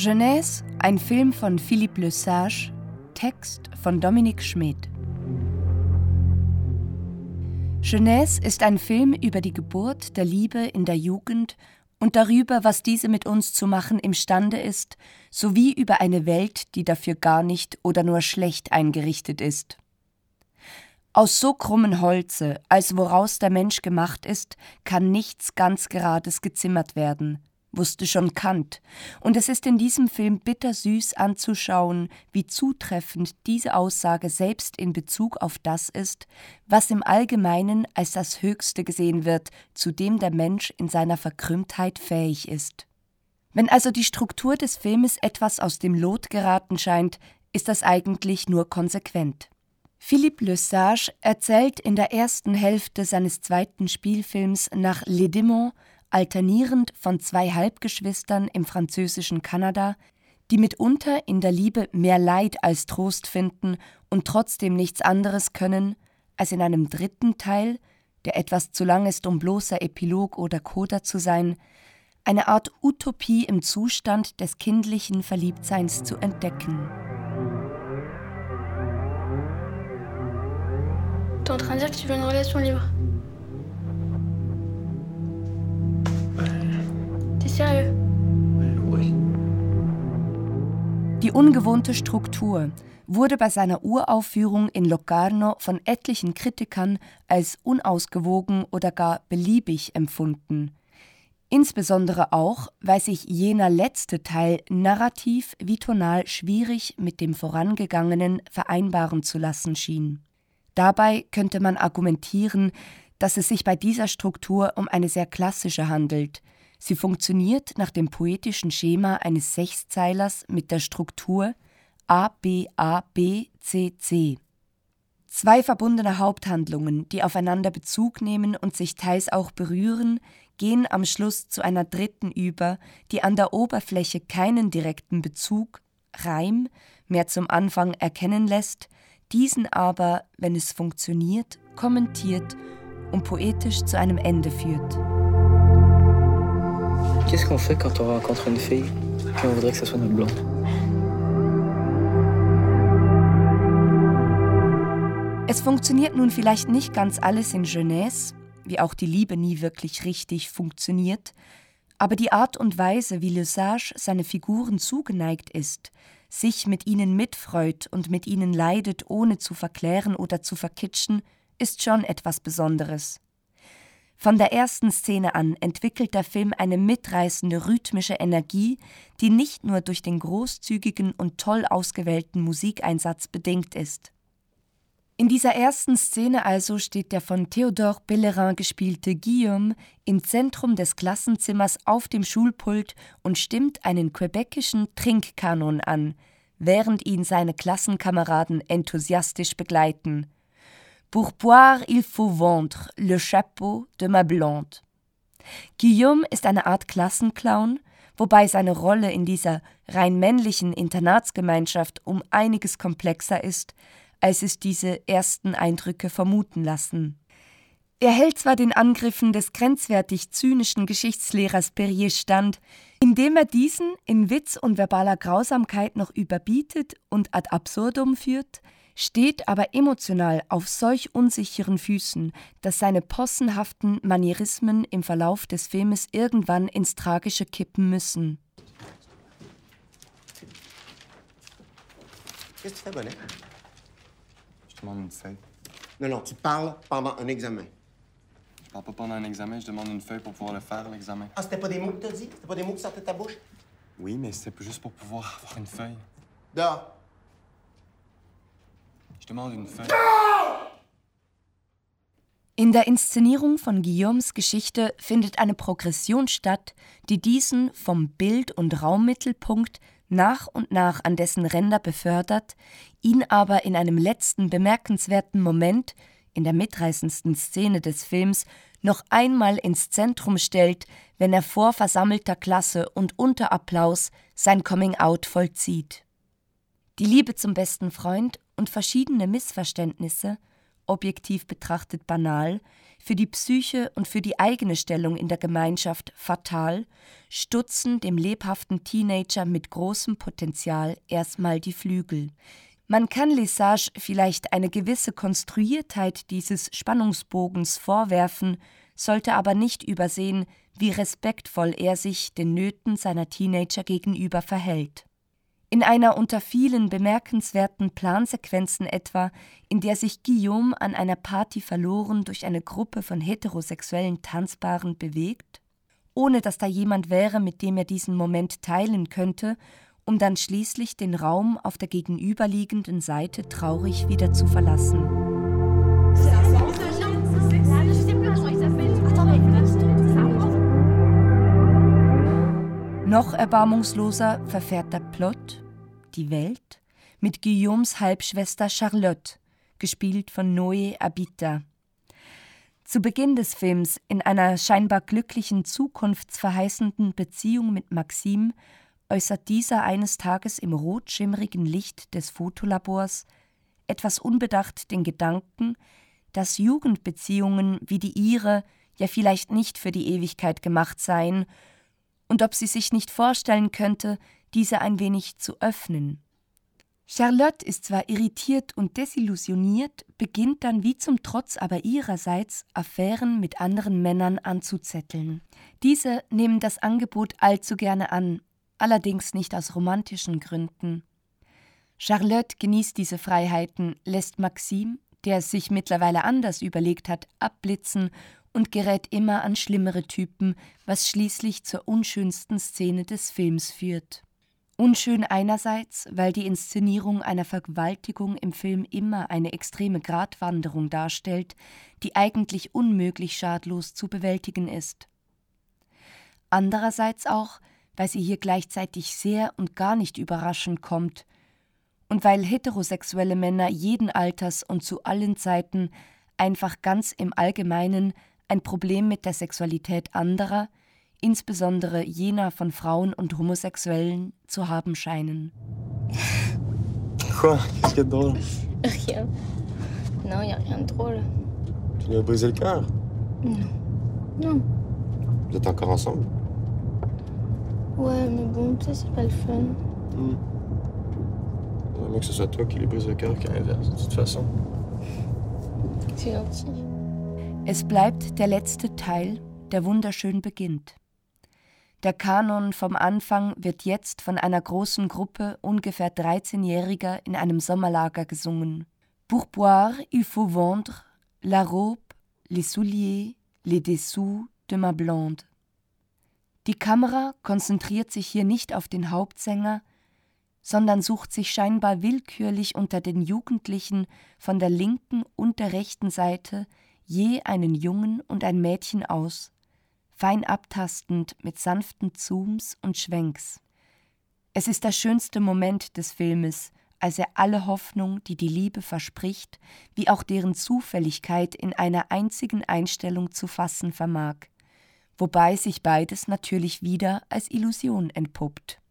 Jeunesse, ein Film von Philippe Le Sage, Text von Dominique Schmidt. Jeunesse ist ein Film über die Geburt der Liebe in der Jugend und darüber, was diese mit uns zu machen imstande ist, sowie über eine Welt, die dafür gar nicht oder nur schlecht eingerichtet ist. Aus so krummen Holze, als woraus der Mensch gemacht ist, kann nichts ganz Gerades gezimmert werden, wusste schon Kant, und es ist in diesem Film bittersüß anzuschauen, wie zutreffend diese Aussage selbst in Bezug auf das ist, was im Allgemeinen als das Höchste gesehen wird, zu dem der Mensch in seiner Verkrümmtheit fähig ist. Wenn also die Struktur des Filmes etwas aus dem Lot geraten scheint, ist das eigentlich nur konsequent. Philippe Le Sage erzählt in der ersten Hälfte seines zweiten Spielfilms nach Les Démons alternierend von zwei Halbgeschwistern im französischen Kanada, die mitunter in der Liebe mehr Leid als Trost finden und trotzdem nichts anderes können, als in einem dritten Teil, der etwas zu lang ist, um bloßer Epilog oder Coda zu sein, eine Art Utopie im Zustand des kindlichen Verliebtseins zu entdecken. T'es en train de dire que tu veux une relation libre Oui. Die ungewohnte Struktur wurde bei seiner Uraufführung in Locarno von etlichen Kritikern als unausgewogen oder gar beliebig empfunden. Insbesondere auch, weil sich jener letzte Teil narrativ wie tonal schwierig mit dem vorangegangenen vereinbaren zu lassen schien. Dabei könnte man argumentieren, dass es sich bei dieser Struktur um eine sehr klassische handelt – Sie funktioniert nach dem poetischen Schema eines Sechszeilers mit der Struktur A B A B C C. Zwei verbundene Haupthandlungen, die aufeinander Bezug nehmen und sich teils auch berühren, gehen am Schluss zu einer dritten über, die an der Oberfläche keinen direkten Bezug, Reim, mehr zum Anfang erkennen lässt, diesen aber, wenn es funktioniert, kommentiert und poetisch zu einem Ende führt. Qu'est-ce qu'on fait quand on rencontre une fille et on voudrait que ce soit notre blonde? Es funktioniert nun vielleicht nicht ganz alles in Jeunesse, wie auch die Liebe nie wirklich richtig funktioniert, aber die Art und Weise, wie Le Sage seine Figuren zugeneigt ist, sich mit ihnen mitfreut und mit ihnen leidet, ohne zu verklären oder zu verkitschen, ist schon etwas Besonderes. Von der ersten Szene an entwickelt der Film eine mitreißende rhythmische Energie, die nicht nur durch den großzügigen und toll ausgewählten Musikeinsatz bedingt ist. In dieser ersten Szene also steht der von Theodore Bellerin gespielte Guillaume im Zentrum des Klassenzimmers auf dem Schulpult und stimmt einen quebecischen Trinkkanon an, während ihn seine Klassenkameraden enthusiastisch begleiten – Pour boire, il faut vendre le chapeau de ma blonde. Guillaume ist eine Art Klassenclown, wobei seine Rolle in dieser rein männlichen Internatsgemeinschaft um einiges komplexer ist, als es diese ersten Eindrücke vermuten lassen. Er hält zwar den Angriffen des grenzwertig zynischen Geschichtslehrers Perrier stand, indem er diesen in Witz und verbaler Grausamkeit noch überbietet und ad absurdum führt, steht aber emotional auf solch unsicheren Füßen, dass seine possenhaften Manierismen im Verlauf des Filmes irgendwann ins Tragische kippen müssen. Qu'est-ce que tu fais, Bonnet? Je demande une feuille. Non, non, tu parles pendant un examen. Je parle pas pendant un examen, je demande une feuille pour pouvoir le faire, l'examen. Ah, c'était pas des mots que t'as dit? C'était pas des mots qui sortaient de ta bouche? Oui, mais c'était juste pour pouvoir avoir une feuille. Dehors. In der Inszenierung von Guillaumes Geschichte findet eine Progression statt, die diesen vom Bild- und Raummittelpunkt nach und nach an dessen Ränder befördert, ihn aber in einem letzten bemerkenswerten Moment, in der mitreißendsten Szene des Films, noch einmal ins Zentrum stellt, wenn er vor versammelter Klasse und unter Applaus sein Coming-out vollzieht. Die Liebe zum besten Freund und verschiedene Missverständnisse objektiv betrachtet banal, für die Psyche und für die eigene Stellung in der Gemeinschaft fatal, stutzen dem lebhaften Teenager mit großem Potenzial erstmal die Flügel. Man kann Lesage vielleicht eine gewisse Konstruiertheit dieses Spannungsbogens vorwerfen, sollte aber nicht übersehen, wie respektvoll er sich den Nöten seiner Teenager gegenüber verhält. In einer unter vielen bemerkenswerten Plansequenzen etwa, in der sich Guillaume an einer Party verloren durch eine Gruppe von heterosexuellen Tanzbaren bewegt, ohne dass da jemand wäre, mit dem er diesen Moment teilen könnte, um dann schließlich den Raum auf der gegenüberliegenden Seite traurig wieder zu verlassen. Noch erbarmungsloser verfährt der Plot, die Welt, mit Guillaumes Halbschwester Charlotte, gespielt von Noé Abita. Zu Beginn des Films, in einer scheinbar glücklichen, zukunftsverheißenden Beziehung mit Maxime, äußert dieser eines Tages im rotschimmrigen Licht des Fotolabors etwas unbedacht den Gedanken, dass Jugendbeziehungen wie die ihre ja vielleicht nicht für die Ewigkeit gemacht seien und ob sie sich nicht vorstellen könnte, diese ein wenig zu öffnen. Charlotte ist zwar irritiert und desillusioniert, beginnt dann wie zum Trotz aber ihrerseits Affären mit anderen Männern anzuzetteln. Diese nehmen das Angebot allzu gerne an, allerdings nicht aus romantischen Gründen. Charlotte genießt diese Freiheiten, lässt Maxime, der es sich mittlerweile anders überlegt hat, abblitzen und gerät immer an schlimmere Typen, was schließlich zur unschönsten Szene des Films führt. Unschön einerseits, weil die Inszenierung einer Vergewaltigung im Film immer eine extreme Gratwanderung darstellt, die eigentlich unmöglich schadlos zu bewältigen ist. Andererseits auch, weil sie hier gleichzeitig sehr und gar nicht überraschend kommt und weil heterosexuelle Männer jeden Alters und zu allen Zeiten einfach ganz im Allgemeinen ein Problem mit der Sexualität anderer, insbesondere jener von Frauen und Homosexuellen, zu haben scheinen. Quoi Qu'est-ce qu'il y a de drôle Rien. Non, y a rien de drôle. Tu lui as brisé le cœur Non. Non. Vous êtes encore ensemble Ouais, mais bon, tu sais, c'est pas le fun. Vaut mieux que ce soit toi qui lui brise le cœur qu'à l'inverse, de toute façon. C'est gentil. Es bleibt der letzte Teil, der wunderschön beginnt. Der Kanon vom Anfang wird jetzt von einer großen Gruppe ungefähr 13-Jähriger in einem Sommerlager gesungen. Pour boire, il faut vendre la robe, les souliers, les dessous de ma blonde. Die Kamera konzentriert sich hier nicht auf den Hauptsänger, sondern sucht sich scheinbar willkürlich unter den Jugendlichen von der linken und der rechten Seite je einen Jungen und ein Mädchen aus, fein abtastend mit sanften Zooms und Schwenks. Es ist der schönste Moment des Filmes, als er alle Hoffnung, die die Liebe verspricht, wie auch deren Zufälligkeit in einer einzigen Einstellung zu fassen vermag, wobei sich beides natürlich wieder als Illusion entpuppt.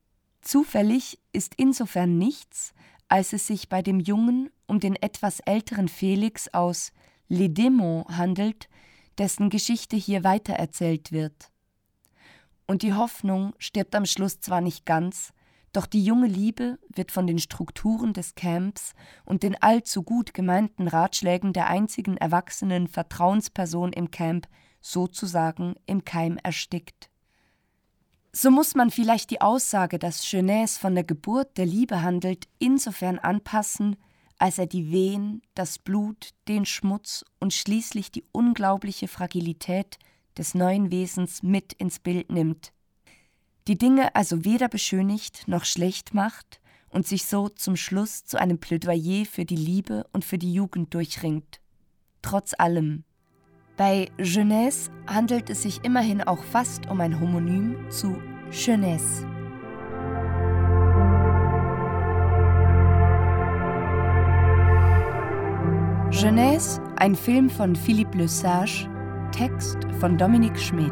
Zufällig ist insofern nichts, als es sich bei dem Jungen um den etwas älteren Felix aus Les Démons handelt, dessen Geschichte hier weitererzählt wird. Und die Hoffnung stirbt am Schluss zwar nicht ganz, doch die junge Liebe wird von den Strukturen des Camps und den allzu gut gemeinten Ratschlägen der einzigen erwachsenen Vertrauensperson im Camp sozusagen im Keim erstickt. So muss man vielleicht die Aussage, dass Jeunesse von der Geburt der Liebe handelt, insofern anpassen, als er die Wehen, das Blut, den Schmutz und schließlich die unglaubliche Fragilität des neuen Wesens mit ins Bild nimmt, die Dinge also weder beschönigt noch schlecht macht und sich so zum Schluss zu einem Plädoyer für die Liebe und für die Jugend durchringt. Trotz allem. Bei Jeunesse handelt es sich immerhin auch fast um ein Homonym zu Jeunesse. Jeunesse, ein Film von Philippe Le Sage, Text von Dominique Schmidt.